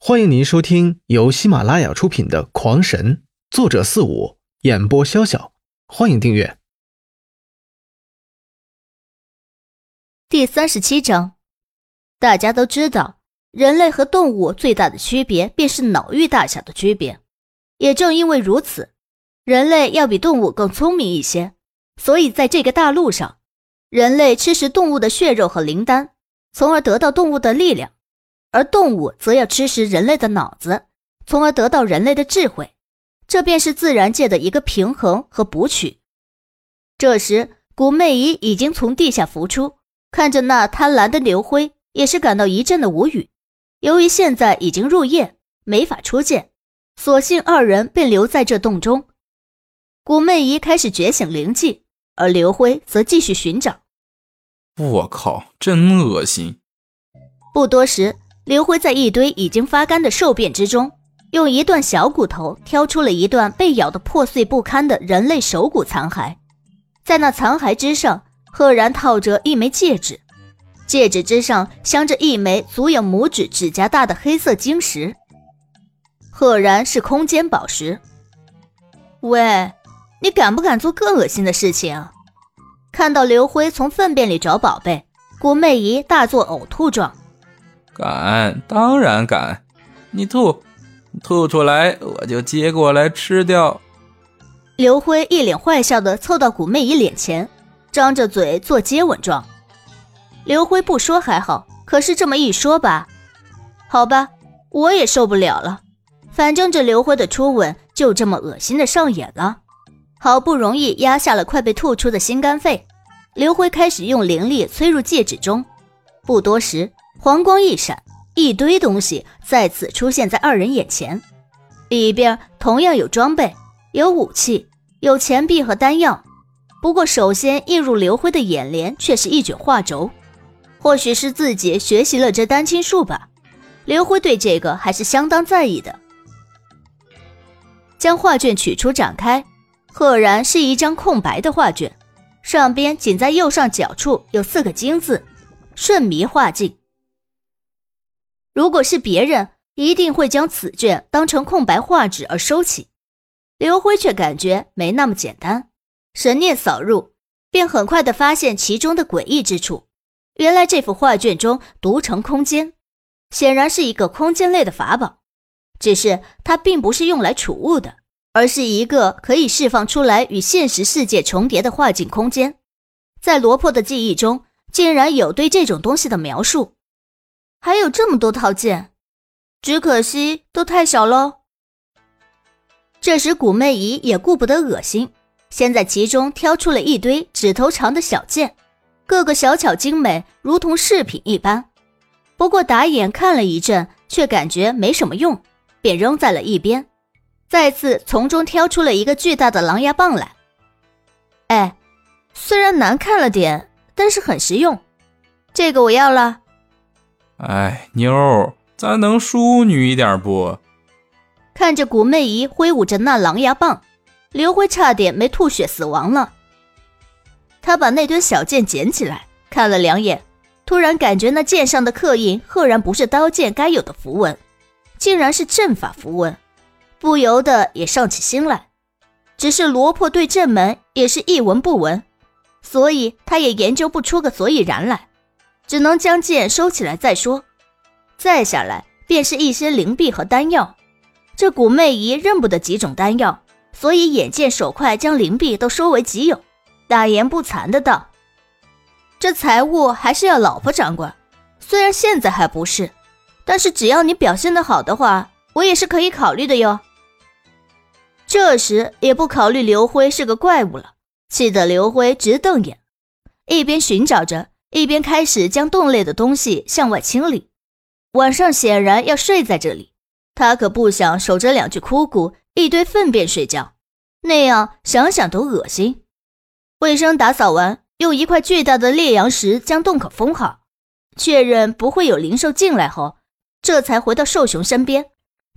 欢迎您收听由喜马拉雅出品的《狂神》，作者四五，演播潇潇。欢迎订阅。第三十七章，大家都知道，人类和动物最大的区别便是脑域大小的区别。也正因为如此，人类要比动物更聪明一些，所以在这个大陆上，人类吃食动物的血肉和灵丹，从而得到动物的力量。而动物则要吃食人类的脑子，从而得到人类的智慧，这便是自然界的一个平衡和补取。这时，古媚姨已经从地下浮出，看着那贪婪的刘辉，也是感到一阵的无语。由于现在已经入夜，没法出见，索性二人便留在这洞中。古媚姨开始觉醒灵气，而刘辉则继续寻找。我靠，真恶心！不多时。刘辉在一堆已经发干的兽便之中，用一段小骨头挑出了一段被咬得破碎不堪的人类手骨残骸，在那残骸之上，赫然套着一枚戒指，戒指之上镶着一枚足有拇指指甲大的黑色晶石，赫然是空间宝石。喂，你敢不敢做更恶心的事情？看到刘辉从粪便里找宝贝，古媚仪大作呕吐状。敢，当然敢！你吐，吐出来我就接过来吃掉。刘辉一脸坏笑的凑到古媚仪脸前，张着嘴做接吻状。刘辉不说还好，可是这么一说吧，好吧，我也受不了了。反正这刘辉的初吻就这么恶心的上演了。好不容易压下了快被吐出的心肝肺，刘辉开始用灵力催入戒指中。不多时。黄光一闪，一堆东西再次出现在二人眼前。里边同样有装备，有武器，有钱币和丹药。不过，首先映入刘辉的眼帘却是一卷画轴。或许是自己学习了这丹青术吧，刘辉对这个还是相当在意的。将画卷取出展开，赫然是一张空白的画卷，上边仅在右上角处有四个金字：“顺迷画境”。如果是别人，一定会将此卷当成空白画纸而收起。刘辉却感觉没那么简单，神念扫入，便很快的发现其中的诡异之处。原来这幅画卷中独成空间，显然是一个空间类的法宝。只是它并不是用来储物的，而是一个可以释放出来与现实世界重叠的画境空间。在罗破的记忆中，竟然有对这种东西的描述。还有这么多套件，只可惜都太小喽。这时，古媚仪也顾不得恶心，先在其中挑出了一堆指头长的小件，个个小巧精美，如同饰品一般。不过打眼看了一阵，却感觉没什么用，便扔在了一边。再次从中挑出了一个巨大的狼牙棒来。哎，虽然难看了点，但是很实用。这个我要了。哎，妞，咱能淑女一点不？看着古媚姨挥舞着那狼牙棒，刘辉差点没吐血死亡了。他把那堆小剑捡起来看了两眼，突然感觉那剑上的刻印赫然不是刀剑该有的符文，竟然是阵法符文，不由得也上起心来。只是罗破对阵门也是一文不闻，所以他也研究不出个所以然来。只能将剑收起来再说，再下来便是一些灵币和丹药。这古媚仪认不得几种丹药，所以眼见手快将灵币都收为己有，大言不惭的道：“这财物还是要老婆掌管，虽然现在还不是，但是只要你表现的好的话，我也是可以考虑的哟。”这时也不考虑刘辉是个怪物了，气得刘辉直瞪眼，一边寻找着。一边开始将洞内的东西向外清理，晚上显然要睡在这里，他可不想守着两具枯骨、一堆粪便睡觉，那样想想都恶心。卫生打扫完，用一块巨大的烈阳石将洞口封好，确认不会有灵兽进来后，这才回到兽熊身边，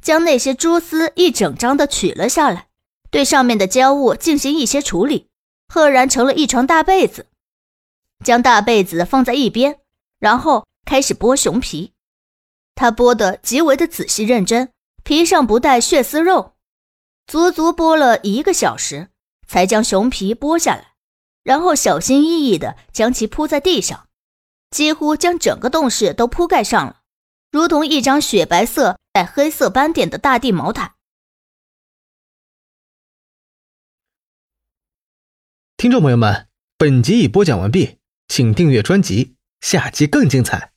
将那些蛛丝一整张的取了下来，对上面的胶物进行一些处理，赫然成了一床大被子。将大被子放在一边，然后开始剥熊皮。他剥得极为的仔细认真，皮上不带血丝肉，足足剥了一个小时，才将熊皮剥下来，然后小心翼翼地将其铺在地上，几乎将整个洞室都铺盖上了，如同一张雪白色带黑色斑点的大地毛毯。听众朋友们，本集已播讲完毕，请订阅专辑，下集更精彩。